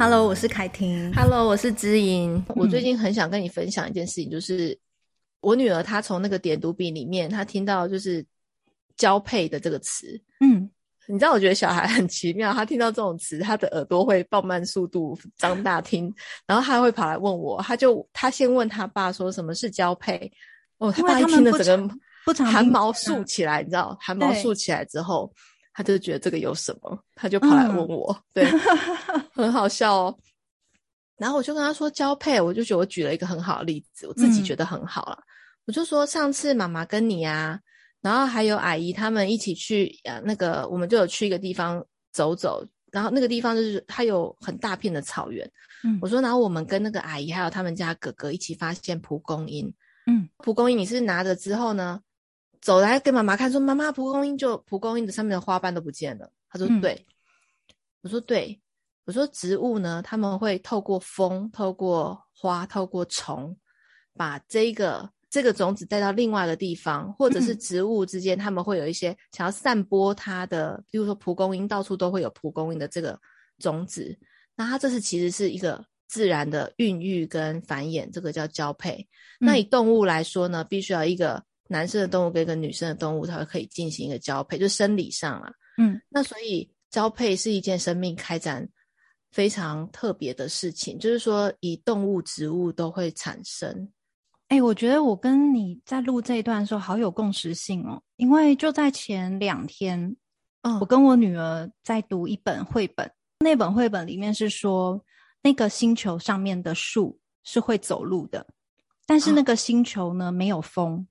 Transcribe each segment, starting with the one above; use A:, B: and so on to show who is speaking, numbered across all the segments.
A: Hello，我是凯婷。
B: Hello，我是知音。嗯、我最近很想跟你分享一件事情，就是我女儿她从那个点读笔里面，她听到就是交配的这个词。嗯，你知道，我觉得小孩很奇妙，他听到这种词，他的耳朵会放慢速度，张大听，然后他会跑来问我，他就他先问他爸说什么是交配。哦，他爸一听的整个不常汗毛竖起来，你知道，汗毛竖起来之后。他就觉得这个有什么，他就跑来问我，嗯、对，很好笑哦。然后我就跟他说交配，我就觉得我举了一个很好的例子，我自己觉得很好了。嗯、我就说上次妈妈跟你啊，然后还有阿姨他们一起去呃那个，我们就有去一个地方走走，然后那个地方就是它有很大片的草原。嗯，我说然后我们跟那个阿姨还有他们家哥哥一起发现蒲公英。嗯，蒲公英你是拿着之后呢？走来给妈妈看，说：“妈妈，蒲公英就蒲公英的上面的花瓣都不见了。”他说：“对。嗯”我说：“对。”我说：“植物呢？他们会透过风、透过花、透过虫，把这个这个种子带到另外的地方，或者是植物之间，他们会有一些想要散播它的，比如说蒲公英到处都会有蒲公英的这个种子。那它这是其实是一个自然的孕育跟繁衍，这个叫交配。那以动物来说呢，必须要一个。男生的动物跟一个女生的动物，它可以进行一个交配，就生理上啊。嗯，那所以交配是一件生命开展非常特别的事情，就是说以动物、植物都会产生。
A: 哎、欸，我觉得我跟你在录这一段的时候好有共识性哦，因为就在前两天，嗯，我跟我女儿在读一本绘本，那本绘本里面是说那个星球上面的树是会走路的，但是那个星球呢，没有风。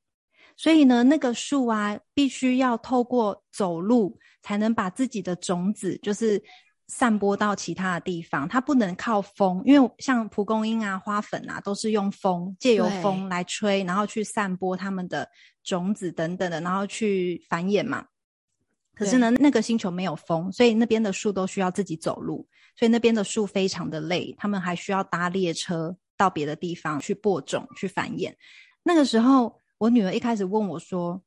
A: 所以呢，那个树啊，必须要透过走路才能把自己的种子，就是散播到其他的地方。它不能靠风，因为像蒲公英啊、花粉啊，都是用风，借由风来吹，然后去散播它们的种子等等的，然后去繁衍嘛。可是呢，那个星球没有风，所以那边的树都需要自己走路，所以那边的树非常的累，他们还需要搭列车到别的地方去播种、去繁衍。那个时候。我女儿一开始问我说，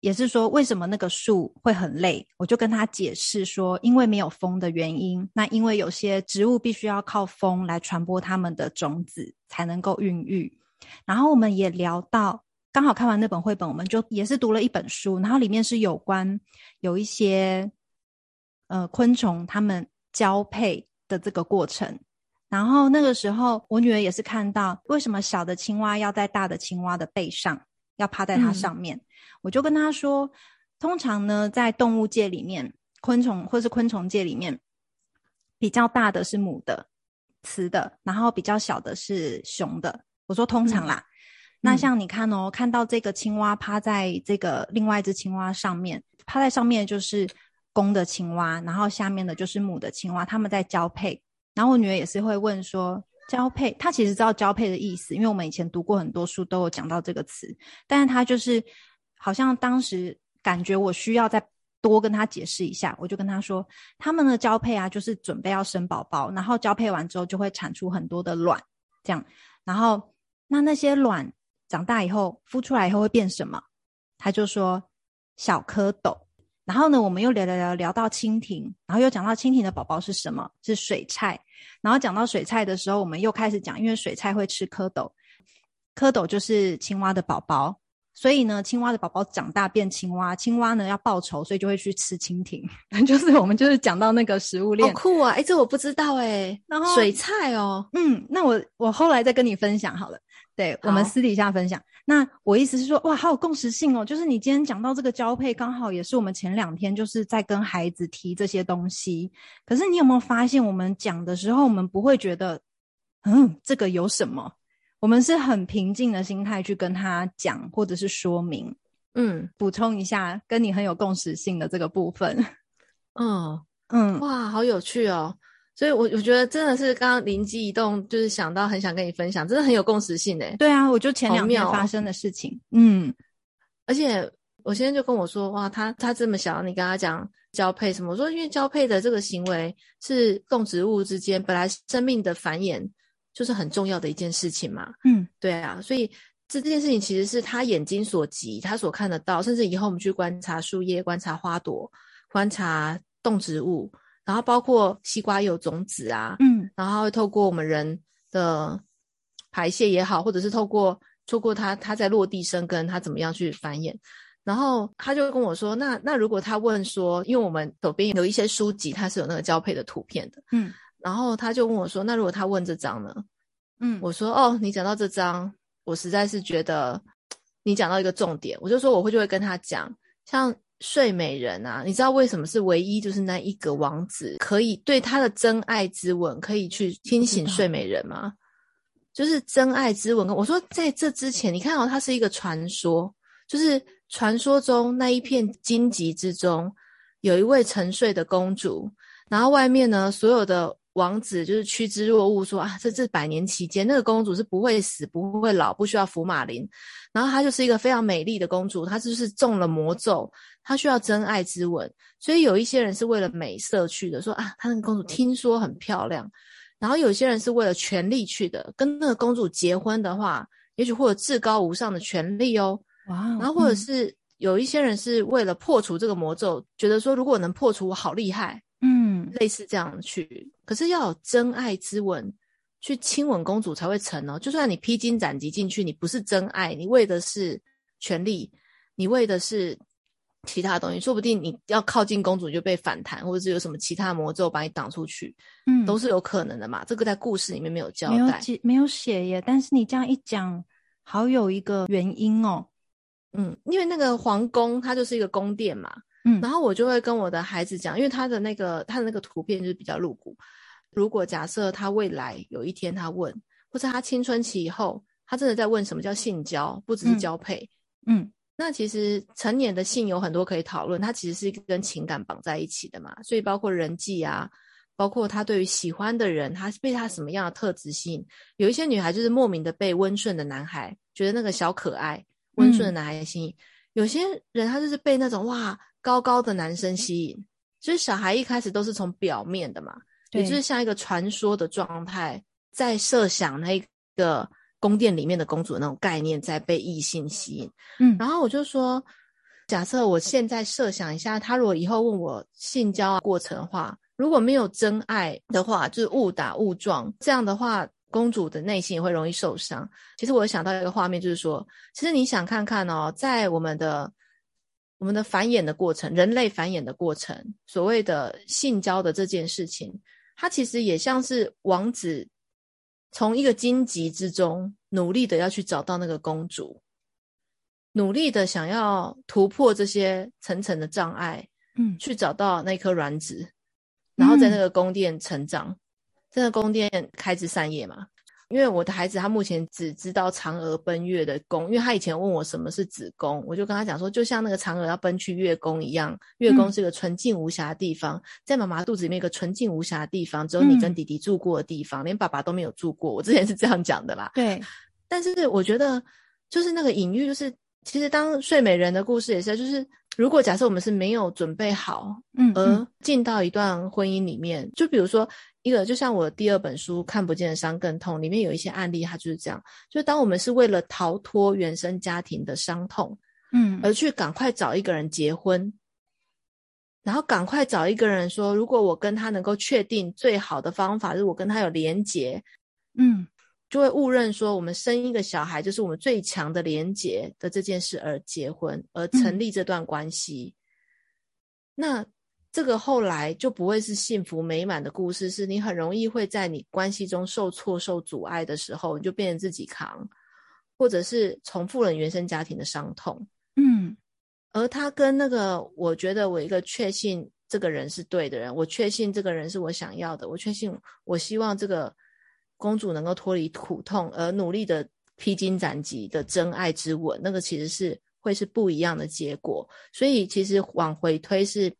A: 也是说为什么那个树会很累？我就跟她解释说，因为没有风的原因。那因为有些植物必须要靠风来传播它们的种子，才能够孕育。然后我们也聊到，刚好看完那本绘本，我们就也是读了一本书，然后里面是有关有一些呃昆虫它们交配的这个过程。然后那个时候，我女儿也是看到为什么小的青蛙要在大的青蛙的背上。要趴在它上面，嗯、我就跟他说，通常呢，在动物界里面，昆虫或是昆虫界里面，比较大的是母的，雌的，然后比较小的是雄的。我说通常啦，嗯、那像你看哦，看到这个青蛙趴在这个另外一只青蛙上面，趴在上面就是公的青蛙，然后下面的就是母的青蛙，他们在交配。然后我女儿也是会问说。交配，他其实知道交配的意思，因为我们以前读过很多书，都有讲到这个词。但是他就是好像当时感觉我需要再多跟他解释一下，我就跟他说，他们的交配啊，就是准备要生宝宝，然后交配完之后就会产出很多的卵，这样。然后那那些卵长大以后孵出来以后会变什么？他就说小蝌蚪。然后呢，我们又聊聊聊聊到蜻蜓，然后又讲到蜻蜓的宝宝是什么？是水菜。然后讲到水菜的时候，我们又开始讲，因为水菜会吃蝌蚪，蝌蚪就是青蛙的宝宝。所以呢，青蛙的宝宝长大变青蛙，青蛙呢要报仇，所以就会去吃蜻蜓。就是我们就是讲到那个食物链，
B: 好酷啊！哎，这我不知道哎。然后水菜哦，
A: 嗯，那我我后来再跟你分享好了。对，我们私底下分享。那我意思是说，哇，好有共识性哦。就是你今天讲到这个交配，刚好也是我们前两天就是在跟孩子提这些东西。可是你有没有发现，我们讲的时候，我们不会觉得，嗯，这个有什么？我们是很平静的心态去跟他讲，或者是说明，嗯，补充一下跟你很有共识性的这个部分，
B: 嗯嗯，哇，好有趣哦！所以我，我我觉得真的是刚刚灵机一动，就是想到很想跟你分享，真的很有共识性诶。
A: 对啊，我就前两天发生的事情，嗯，
B: 而且我现在就跟我说，哇，他他这么小，你跟他讲交配什么？我说，因为交配的这个行为是动植物之间本来生命的繁衍。就是很重要的一件事情嘛，嗯，对啊，所以这这件事情其实是他眼睛所及，他所看得到，甚至以后我们去观察树叶、观察花朵、观察动植物，然后包括西瓜有种子啊，嗯，然后会透过我们人的排泄也好，或者是透过透过它它在落地生根，它怎么样去繁衍。然后他就跟我说：“那那如果他问说，因为我们手边有一些书籍，它是有那个交配的图片的，嗯，然后他就问我说：那如果他问这张呢？嗯，我说：哦，你讲到这张，我实在是觉得 你讲到一个重点，我就说我会就会跟他讲，像睡美人啊，你知道为什么是唯一就是那一个王子可以对他的真爱之吻可以去清醒睡美人吗？就是真爱之吻。我说在这之前，你看到它是一个传说，就是。”传说中那一片荆棘之中，有一位沉睡的公主，然后外面呢，所有的王子就是趋之若鹜，说啊，这这百年期间，那个公主是不会死、不会老、不需要服马林，然后她就是一个非常美丽的公主，她就是中了魔咒，她需要真爱之吻，所以有一些人是为了美色去的，说啊，她那个公主听说很漂亮，然后有些人是为了权力去的，跟那个公主结婚的话，也许会有至高无上的权力哦。哇然后或者是有一些人是为了破除这个魔咒，嗯、觉得说如果能破除，我好厉害，嗯，类似这样去。可是要有真爱之吻去亲吻公主才会成哦。就算你披荆斩棘进去，你不是真爱，你为的是权力，你为的是其他东西，说不定你要靠近公主就被反弹，或者是有什么其他魔咒把你挡出去，嗯，都是有可能的嘛。这个在故事里面没有交代，
A: 没有没有写耶。但是你这样一讲，好有一个原因哦。
B: 嗯，因为那个皇宫它就是一个宫殿嘛，嗯，然后我就会跟我的孩子讲，因为他的那个他的那个图片就是比较露骨。如果假设他未来有一天他问，或者他青春期以后，他真的在问什么叫性交，不只是交配，嗯，嗯，那其实成年的性有很多可以讨论，它其实是一个跟情感绑在一起的嘛，所以包括人际啊，包括他对于喜欢的人，他是被他什么样的特质吸引。有一些女孩就是莫名的被温顺的男孩觉得那个小可爱。温顺的男孩吸引，嗯、有些人他就是被那种哇高高的男生吸引，就是小孩一开始都是从表面的嘛，也就是像一个传说的状态，在设想那个宫殿里面的公主的那种概念，在被异性吸引。嗯，然后我就说，假设我现在设想一下，他如果以后问我性交过程的话，如果没有真爱的话，就是误打误撞这样的话。公主的内心也会容易受伤。其实我想到一个画面，就是说，其实你想看看哦，在我们的我们的繁衍的过程，人类繁衍的过程，所谓的性交的这件事情，它其实也像是王子从一个荆棘之中努力的要去找到那个公主，努力的想要突破这些层层的障碍，嗯，去找到那颗卵子，然后在那个宫殿成长。嗯这个宫殿开枝散叶嘛？因为我的孩子他目前只知道嫦娥奔月的宫，因为他以前问我什么是子宫，我就跟他讲说，就像那个嫦娥要奔去月宫一样，月宫是个纯净无瑕的地方，嗯、在妈妈肚子里面一个纯净无瑕的地方，只有你跟弟弟住过的地方，嗯、连爸爸都没有住过。我之前是这样讲的啦。
A: 对，
B: 但是我觉得就是那个隐喻，就是其实当睡美人的故事也是，就是如果假设我们是没有准备好，嗯，而进到一段婚姻里面，就比如说。一个就像我第二本书《看不见的伤更痛》里面有一些案例，它就是这样：就当我们是为了逃脱原生家庭的伤痛，嗯，而去赶快找一个人结婚，然后赶快找一个人说，如果我跟他能够确定最好的方法是我跟他有连结，嗯，就会误认说我们生一个小孩就是我们最强的连结的这件事而结婚，而成立这段关系，嗯、那。这个后来就不会是幸福美满的故事，是你很容易会在你关系中受挫、受阻碍的时候，你就变成自己扛，或者是重复了原生家庭的伤痛。嗯，而他跟那个，我觉得我一个确信这个人是对的人，我确信这个人是我想要的，我确信我希望这个公主能够脱离苦痛，而努力的披荆斩棘的真爱之吻，那个其实是会是不一样的结果。所以其实往回推是。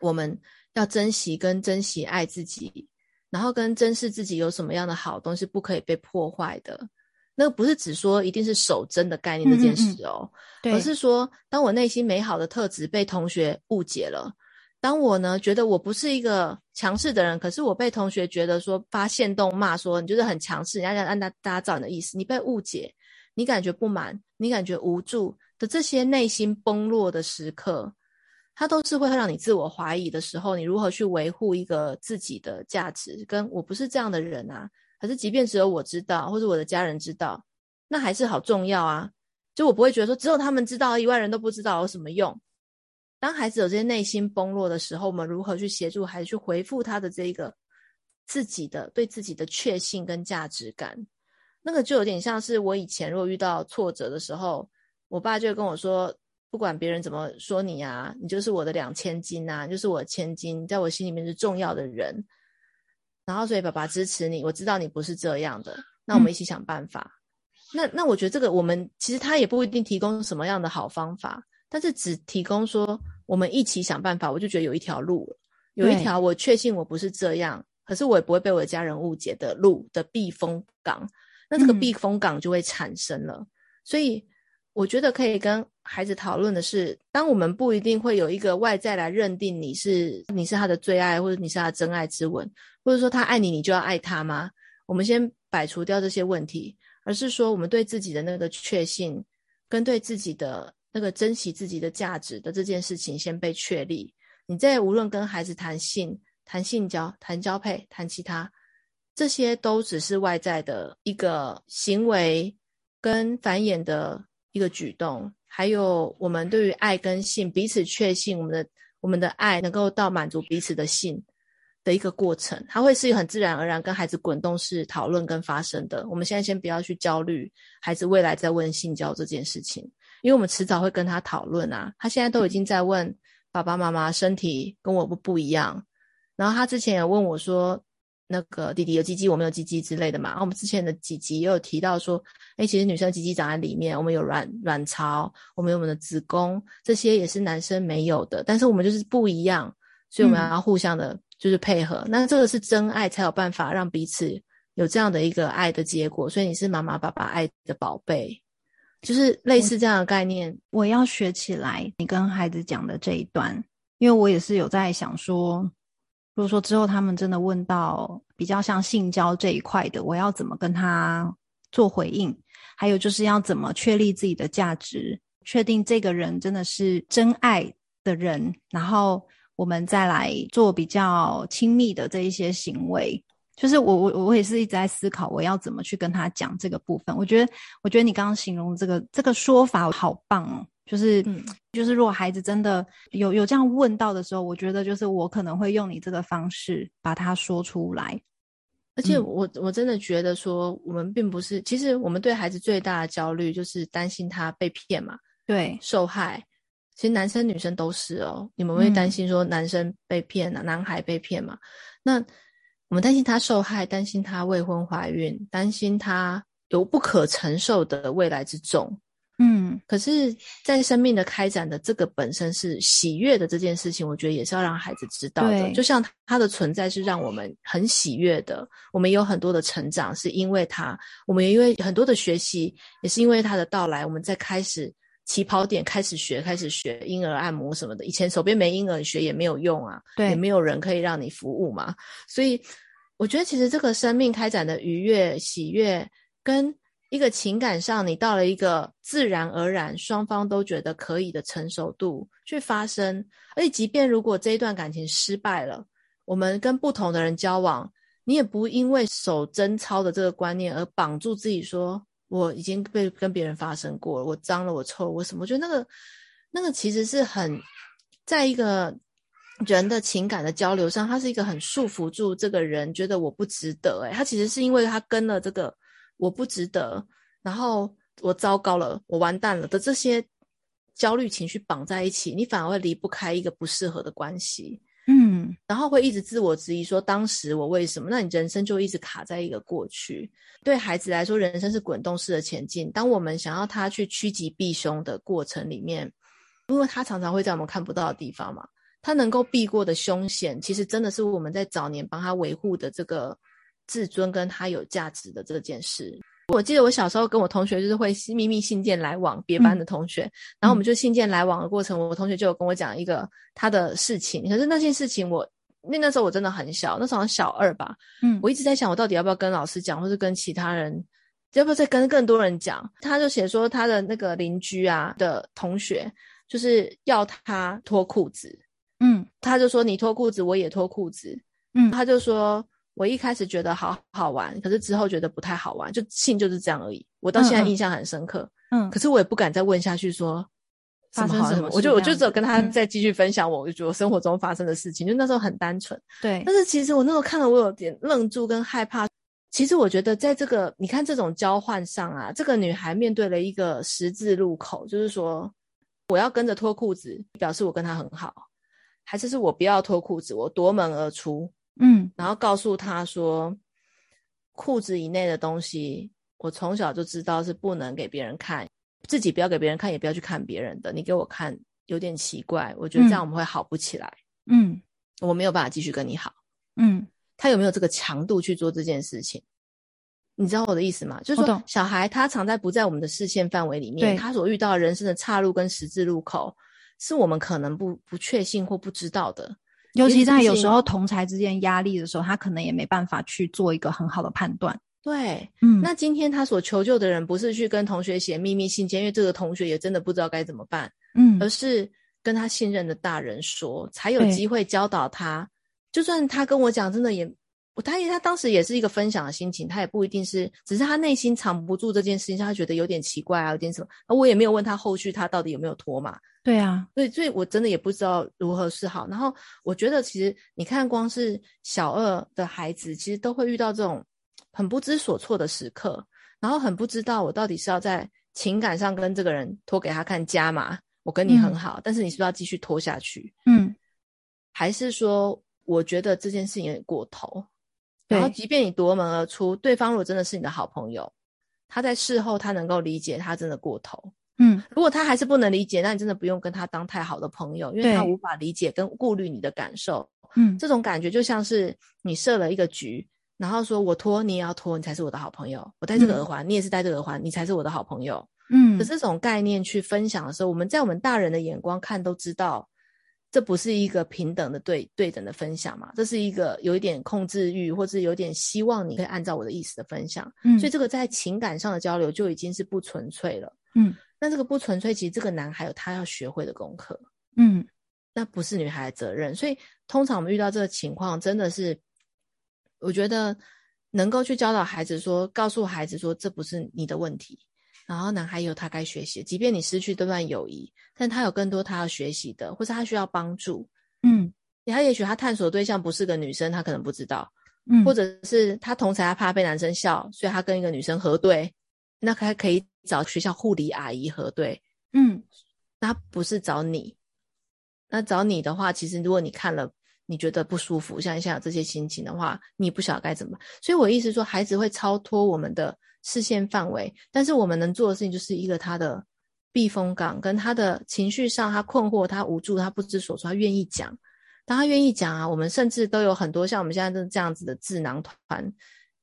B: 我们要珍惜跟珍惜爱自己，然后跟珍视自己有什么样的好东西不可以被破坏的。那个不是只说一定是守贞的概念这件事哦，嗯嗯，而是说当我内心美好的特质被同学误解了，当我呢觉得我不是一个强势的人，可是我被同学觉得说发现动骂说你就是很强势，人家按大大家照你的意思，你被误解，你感觉不满，你感觉无助的这些内心崩落的时刻。它都是会让你自我怀疑的时候，你如何去维护一个自己的价值？跟我不是这样的人啊，可是即便只有我知道，或者我的家人知道，那还是好重要啊。就我不会觉得说只有他们知道，以外人都不知道有什么用。当孩子有这些内心崩落的时候，我们如何去协助孩子去回复他的这个自己的对自己的确信跟价值感？那个就有点像是我以前如果遇到挫折的时候，我爸就会跟我说：“不管别人怎么说你啊，你就是我的两千金啊，你就是我的千金，在我心里面是重要的人。”然后所以爸爸支持你，我知道你不是这样的，那我们一起想办法。嗯、那那我觉得这个我们其实他也不一定提供什么样的好方法。但是只提供说我们一起想办法，我就觉得有一条路，有一条我确信我不是这样，可是我也不会被我的家人误解的路的避风港，那这个避风港就会产生了。嗯、所以我觉得可以跟孩子讨论的是，当我们不一定会有一个外在来认定你是你是他的最爱，或者你是他的真爱之吻，或者说他爱你，你就要爱他吗？我们先摆除掉这些问题，而是说我们对自己的那个确信跟对自己的。那个珍惜自己的价值的这件事情先被确立，你在无论跟孩子谈性、谈性交、谈交配、谈其他，这些都只是外在的一个行为跟繁衍的一个举动，还有我们对于爱跟性彼此确信，我们的我们的爱能够到满足彼此的性的一个过程，它会是很自然而然跟孩子滚动式讨论跟发生的。我们现在先不要去焦虑孩子未来在问性交这件事情。因为我们迟早会跟他讨论啊，他现在都已经在问爸爸妈妈身体跟我不不一样，然后他之前也问我说，那个弟弟有鸡鸡，我们有鸡鸡之类的嘛。然后我们之前的几集也有提到说，诶，其实女生鸡鸡长在里面，我们有卵卵巢，我们有我们的子宫，这些也是男生没有的，但是我们就是不一样，所以我们要互相的就是配合。嗯、那这个是真爱才有办法让彼此有这样的一个爱的结果，所以你是妈妈爸爸爱的宝贝。就是类似这样的概念，
A: 我，我要学起来。你跟孩子讲的这一段，因为我也是有在想说，如果说之后他们真的问到比较像性交这一块的，我要怎么跟他做回应？还有就是要怎么确立自己的价值，确定这个人真的是真爱的人，然后我们再来做比较亲密的这一些行为。就是我我我也是一直在思考，我要怎么去跟他讲这个部分。我觉得我觉得你刚刚形容这个这个说法好棒哦。就是、嗯、就是如果孩子真的有有这样问到的时候，我觉得就是我可能会用你这个方式把它说出来。
B: 而且我我真的觉得说，我们并不是，其实我们对孩子最大的焦虑就是担心他被骗嘛，
A: 对，
B: 受害。其实男生女生都是哦，你们会担心说男生被骗啊，嗯、男孩被骗嘛？那。我们担心他受害，担心他未婚怀孕，担心他有不可承受的未来之重。
A: 嗯，
B: 可是，在生命的开展的这个本身是喜悦的这件事情，我觉得也是要让孩子知道的。就像他的存在是让我们很喜悦的，我们有很多的成长是因为他，我们也因为很多的学习也是因为他的到来，我们在开始起跑点开始学，开始学婴儿按摩什么的。以前手边没婴儿学也没有用啊，
A: 对，
B: 也没有人可以让你服务嘛。所以我觉得其实这个生命开展的愉悦、喜悦，跟一个情感上，你到了一个自然而然双方都觉得可以的成熟度去发生。而且，即便如果这一段感情失败了，我们跟不同的人交往，你也不因为守贞操的这个观念而绑住自己说。我已经被跟别人发生过了，我脏了，我臭了，我什么？我觉得那个那个其实是很在一个人的情感的交流上，他是一个很束缚住这个人，觉得我不值得。诶，他其实是因为他跟了这个我不值得，然后我糟糕了，我完蛋了的这些焦虑情绪绑在一起，你反而会离不开一个不适合的关系。
A: 嗯，
B: 然后会一直自我质疑，说当时我为什么？那你人生就一直卡在一个过去。对孩子来说，人生是滚动式的前进。当我们想要他去趋吉避凶的过程里面，因为他常常会在我们看不到的地方嘛，他能够避过的凶险，其实真的是我们在早年帮他维护的这个自尊跟他有价值的这件事。我记得我小时候跟我同学就是会秘密信件来往，别班的同学，嗯、然后我们就信件来往的过程，我同学就有跟我讲一个他的事情。可是那件事情我那那时候我真的很小，那时候好像小二吧，嗯，我一直在想我到底要不要跟老师讲，或是跟其他人，要不要再跟更多人讲。他就写说他的那个邻居啊的同学，就是要他脱裤子。
A: 嗯，
B: 他就说你脱裤子，我也脱裤子。嗯，他就说我一开始觉得好好玩，可是之后觉得不太好玩，就性就是这样而已。我到现在印象很深刻。嗯，可是我也不敢再问下去说发生什么，我就我就只有跟他再继续分享我，我就觉得生活中发生的事情，就那时候很单纯。
A: 对，
B: 但是其实我那时候看了，我有点愣住跟害怕。其实我觉得在这个你看这种交换上啊，这个女孩面对了一个十字路口，就是说我要跟着脱裤子，表示我跟她很好。还是是我不要脱裤子，我夺门而出，
A: 嗯，
B: 然后告诉他说，裤子以内的东西，我从小就知道是不能给别人看，自己不要给别人看，也不要去看别人的。你给我看有点奇怪，我觉得这样我们会好不起来，
A: 嗯，
B: 我没有办法继续跟你好，
A: 嗯，
B: 他有没有这个强度去做这件事情？你知道我的意思吗？就是说，小孩他常在不在我们的视线范围里面，他所遇到的人生的岔路跟十字路口。是我们可能不不确信或不知道的，
A: 尤其在有时候同才之间压力的时候，他可能也没办法去做一个很好的判断。
B: 对，嗯，那今天他所求救的人不是去跟同学写秘密信件，因为这个同学也真的不知道该怎么办，
A: 嗯，
B: 而是跟他信任的大人说，才有机会教导他。就算他跟我讲，真的也。我他他当时也是一个分享的心情，他也不一定是，只是他内心藏不住这件事情，他觉得有点奇怪啊，有点什么。而我也没有问他后续他到底有没有脱嘛。
A: 对啊，
B: 所以所以我真的也不知道如何是好。然后我觉得其实你看，光是小二的孩子，其实都会遇到这种很不知所措的时刻，然后很不知道我到底是要在情感上跟这个人脱给他看加码，我跟你很好，嗯、但是你是不是要继续脱下去？
A: 嗯，
B: 还是说我觉得这件事情有点过头？然后，即便你夺门而出，对方如果真的是你的好朋友，他在事后他能够理解，他真的过头。
A: 嗯，
B: 如果他还是不能理解，那你真的不用跟他当太好的朋友，因为他无法理解跟顾虑你的感受。
A: 嗯，
B: 这种感觉就像是你设了一个局，然后说我脱你也要脱，你才是我的好朋友。我戴这个耳环，嗯，你也是戴这个耳环，你才是我的好朋友。
A: 嗯，
B: 可这种概念去分享的时候，我们在我们大人的眼光看都知道。这不是一个平等的对对等的分享嘛？这是一个有一点控制欲，或是有点希望你可以按照我的意思的分享。
A: 嗯，
B: 所以这个在情感上的交流就已经是不纯粹了。
A: 嗯，
B: 那这个不纯粹，其实这个男孩有他要学会的功课。
A: 嗯，
B: 那不是女孩的责任。所以通常我们遇到这个情况，真的是我觉得能够去教导孩子说，告诉孩子说，这不是你的问题。然后男孩有他该学习，即便你失去这段友谊，但他有更多他要学习的，或者他需要帮助。
A: 嗯，
B: 他也许他探索对象不是个女生，他可能不知道。
A: 嗯，
B: 或者是他同才他怕被男生笑，所以他跟一个女生核对，那他可以找学校护理阿姨核对。
A: 嗯，
B: 那不是找你，那找你的话，其实如果你看了，你觉得不舒服，像像有这些心情的话，你不晓得该怎么。所以我意思说，孩子会超脱我们的。视线范围，但是我们能做的事情就是一个他的避风港，跟他的情绪上，他困惑，他无助，他不知所措，他愿意讲。当他愿意讲啊，我们甚至都有很多像我们现在这样子的智囊团，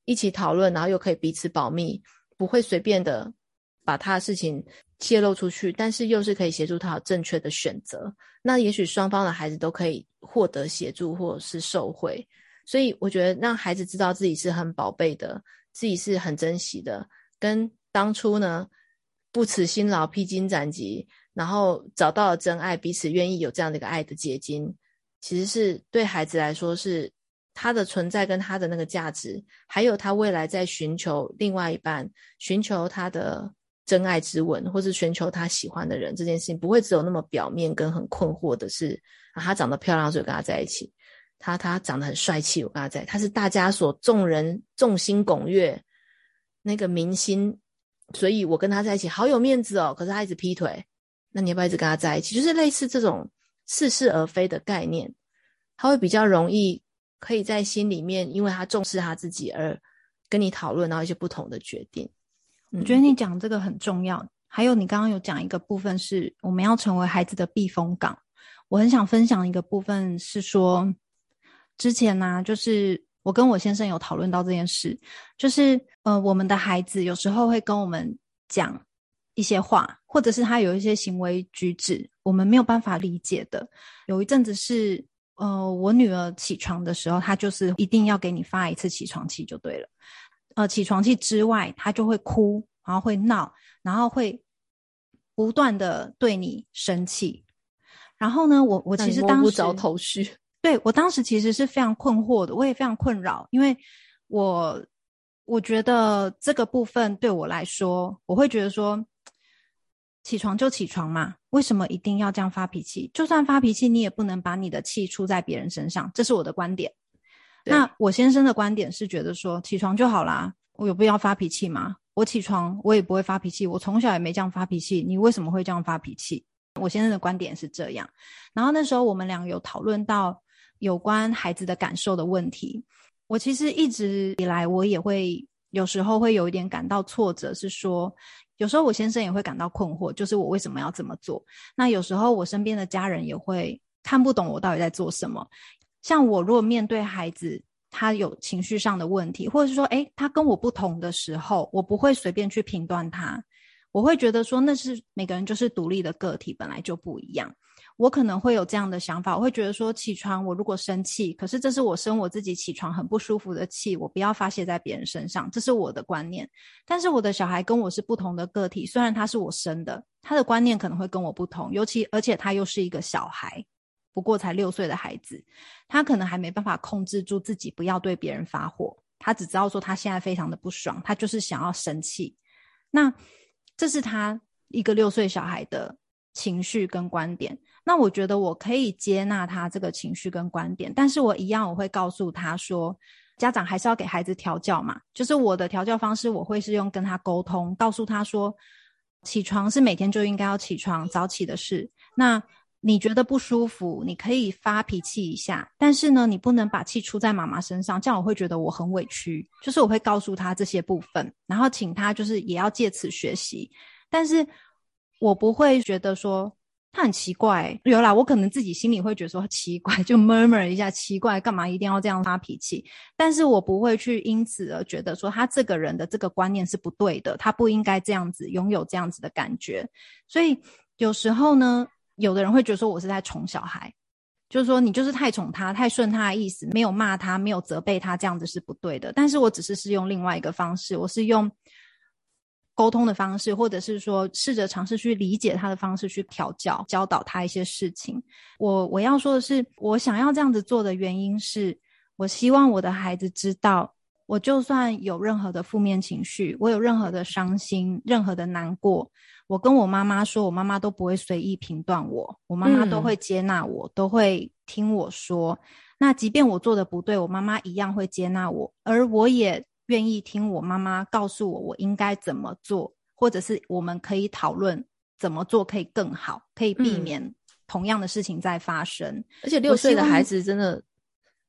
B: 一起讨论，然后又可以彼此保密，不会随便的把他的事情泄露出去，但是又是可以协助他正确的选择。那也许双方的孩子都可以获得协助或者是受惠。所以我觉得让孩子知道自己是很宝贝的。自己是很珍惜的，跟当初呢不辞辛劳、披荆斩棘，然后找到了真爱，彼此愿意有这样的一个爱的结晶，其实是对孩子来说是他的存在跟他的那个价值，还有他未来在寻求另外一半、寻求他的真爱之吻，或是寻求他喜欢的人这件事情，不会只有那么表面跟很困惑的是啊，他长得漂亮，所以跟他在一起。他他长得很帅气，我跟他在，他是大家所众人众星拱月那个明星，所以我跟他在一起好有面子哦。可是他一直劈腿，那你要不要一直跟他在一起？就是类似这种似是而非的概念，他会比较容易可以在心里面，因为他重视他自己而跟你讨论到一些不同的决定。
A: 我觉得你讲这个很重要。还有你刚刚有讲一个部分是我们要成为孩子的避风港，我很想分享一个部分是说。之前呢、啊，就是我跟我先生有讨论到这件事，就是呃，我们的孩子有时候会跟我们讲一些话，或者是他有一些行为举止，我们没有办法理解的。有一阵子是呃，我女儿起床的时候，她就是一定要给你发一次起床气就对了。呃，起床气之外，她就会哭，然后会闹，然后会不断的对你生气。然后呢，我我其
B: 实当时头绪，
A: 对，我当时其实是非常困惑的，我也非常困扰，因为我我觉得这个部分对我来说，我会觉得说，起床就起床嘛，为什么一定要这样发脾气？就算发脾气，你也不能把你的气出在别人身上，这是我的观点。那我先生的观点是觉得说，起床就好啦，我有必要发脾气吗？我起床我也不会发脾气，我从小也没这样发脾气，你为什么会这样发脾气？我先生的观点是这样。然后那时候我们俩有讨论到有关孩子的感受的问题。我其实一直以来我也会有时候会有一点感到挫折，是说有时候我先生也会感到困惑，就是我为什么要这么做？那有时候我身边的家人也会看不懂我到底在做什么。像我如果面对孩子，他有情绪上的问题，或者是说，诶，他跟我不同的时候，我不会随便去评断他，我会觉得说，那是每个人就是独立的个体，本来就不一样。我可能会有这样的想法，我会觉得说，起床我如果生气，可是这是我生我自己起床很不舒服的气，我不要发泄在别人身上，这是我的观念。但是我的小孩跟我是不同的个体，虽然他是我生的，他的观念可能会跟我不同，尤其而且他又是一个小孩。不过才六岁的孩子，他可能还没办法控制住自己，不要对别人发火。他只知道说他现在非常的不爽，他就是想要生气。那这是他一个六岁小孩的情绪跟观点。那我觉得我可以接纳他这个情绪跟观点，但是我一样我会告诉他说，家长还是要给孩子调教嘛。就是我的调教方式，我会是用跟他沟通，告诉他说，起床是每天就应该要起床早起的事。那你觉得不舒服，你可以发脾气一下，但是呢，你不能把气出在妈妈身上，这样我会觉得我很委屈。就是我会告诉他这些部分，然后请他就是也要借此学习，但是我不会觉得说他很奇怪。有啦，我可能自己心里会觉得说奇怪，就 murmur 一下奇怪，干嘛一定要这样发脾气？但是我不会去因此而觉得说他这个人的这个观念是不对的，他不应该这样子拥有这样子的感觉。所以有时候呢。有的人会觉得说我是在宠小孩，就是说你就是太宠他，太顺他的意思，没有骂他，没有责备他，这样子是不对的。但是我只是是用另外一个方式，我是用沟通的方式，或者是说试着尝试去理解他的方式去调教、教导他一些事情。我我要说的是，我想要这样子做的原因是，我希望我的孩子知道，我就算有任何的负面情绪，我有任何的伤心、任何的难过。我跟我妈妈说，我妈妈都不会随意评断我，我妈妈都会接纳我，嗯、都会听我说。那即便我做的不对，我妈妈一样会接纳我，而我也愿意听我妈妈告诉我我应该怎么做，或者是我们可以讨论怎么做可以更好，可以避免同样的事情再发生。嗯、而且六岁的孩子真的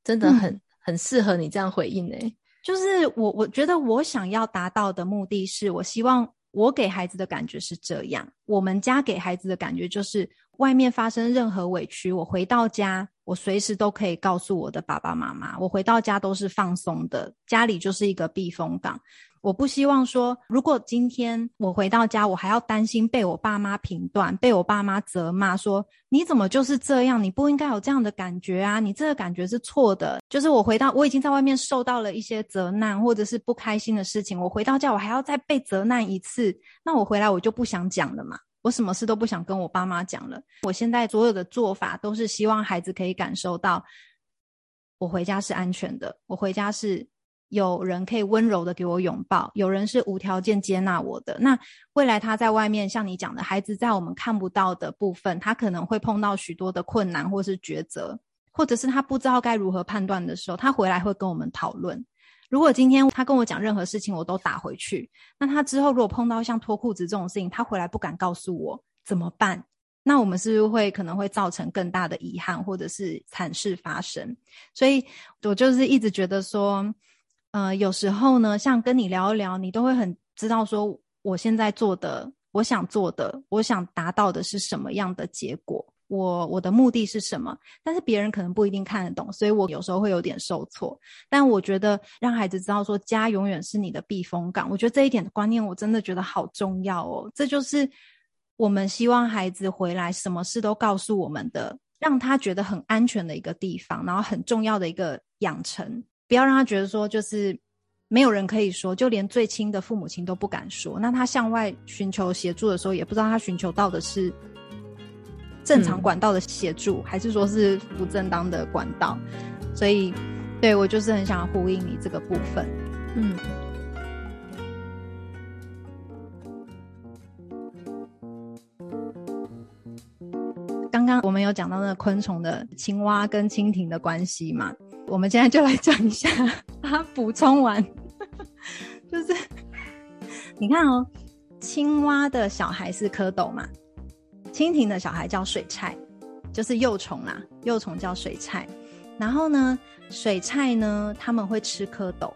A: 真的很、嗯、很适合你这样回应诶、欸，就是我我觉得我想要达到的目的是我希望。我给孩子的感觉是这样，我们家给孩子的感觉就是，外面发生任何委屈，我回到家，我随时都可以告诉我的爸爸妈妈，我回到家都是放松的，家里就是一个避风港。我不希望说，如果今天我回到家，我还要担心被我爸妈评断，被我爸妈责骂，说你怎么就是这样？你不应该有这样的感觉啊！你这个感觉是错的。就是我回到，我已经在外面受到了一些责难或者是不开心的事情，我回到家，我还要再被责难一次，那我回来我就不想讲了嘛，我什么事都不想跟我爸妈讲了。我现在所有的做法都是希望孩子可以感受到，我回家是安全的，我回家是。有人可以温柔的给我拥抱，有人是无条件接纳我的。那未来他在外面，像你讲的，孩子在我们看不到的部分，他可能会碰到许多的困难，或是抉择，或者是他不知道该如何判断的时候，他回来会跟我们讨论。如果今天他跟我讲任何事情，我都打回去，那他之后如果碰到像脱裤子这种事情，他回来不敢告诉我怎么办？那我们是不是会可能会造成更大的遗憾，或者是惨事发生？所以我就是一直觉得说。呃，有时候呢，像跟你聊一聊，你都会很知道说，我现在做的，我想做的，我想达到的是什么样的结果，我我的目的是什么？但是别人可能不一定看得懂，所以我有时候会有点受挫。但我觉得让孩子知道说，家永远是你的避风港，我觉得这一点的观念我真的觉得好重要哦。这就是我们希望孩子回来，什么事都告诉我们的，让他觉得很安全的一个地方，然后很重要的一个养成。不要让他觉得说，就是没有人可以说，就连最亲的父母亲都不敢说。那他向外寻求协助的时候，也不知道他寻求到的是正常管道的协助，嗯、还是说是不正当的管道。所以，对，我就是很想呼应你这个部分。嗯。刚刚我们有讲到那个昆虫的青蛙跟蜻蜓的关系嘛？我们现在就来讲一下，把它补充完。就是你看哦，青蛙的小孩是蝌蚪嘛，蜻蜓的小孩叫水菜，就是幼虫啦，幼虫叫水菜。然后呢，水菜呢，他们会吃蝌蚪，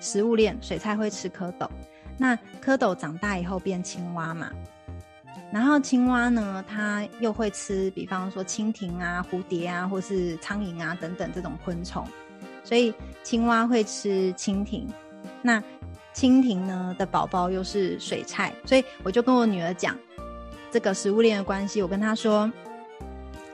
A: 食物链，水菜会吃蝌蚪。那蝌蚪长大以后变青蛙嘛。然后青蛙呢，它又会吃，比方说蜻蜓啊、蝴蝶啊，或是苍蝇啊等等这种昆虫。所以青蛙会吃蜻蜓，那蜻蜓呢的宝宝又是水菜。所以我就跟我女儿讲这个食物链的关系。我跟她说，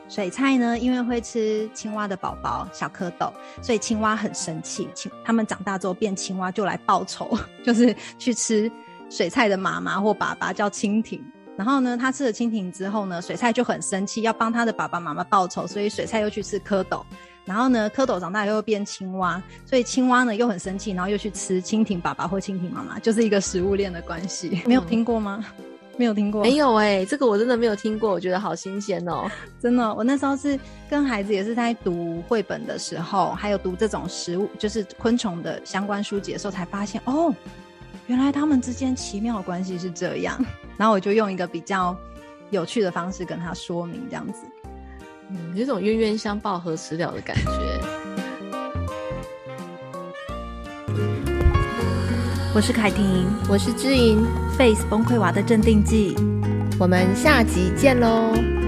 A: 水菜呢，因为会吃青蛙的宝宝小蝌蚪，所以青蛙很生气。青他们长大之后变青蛙就来报仇，就是去吃水菜的妈妈或爸爸叫蜻蜓。然后呢，他吃了蜻蜓之后呢，水菜就很生气，要帮他的爸爸妈妈报仇，所以水菜又去吃蝌蚪。然后呢，蝌蚪长大以后变青蛙，所以青蛙呢又很生气，然后又去吃蜻蜓爸爸或蜻蜓妈妈，就是一个食物链的关系。嗯、没有听过吗？没有听过？
B: 没有哎、欸，这个我真的没有听过，我觉得好新鲜哦，
A: 真的。我那时候是跟孩子也是在读绘本的时候，还有读这种食物，就是昆虫的相关书籍的时候，才发现哦。原来他们之间奇妙的关系是这样，然后我就用一个比较有趣的方式跟他说明，这样子，
B: 嗯，有种冤冤相报何时了的感觉。
A: 我是凯婷，
B: 我是知音，Face 崩溃娃的镇定剂，我们下集见喽。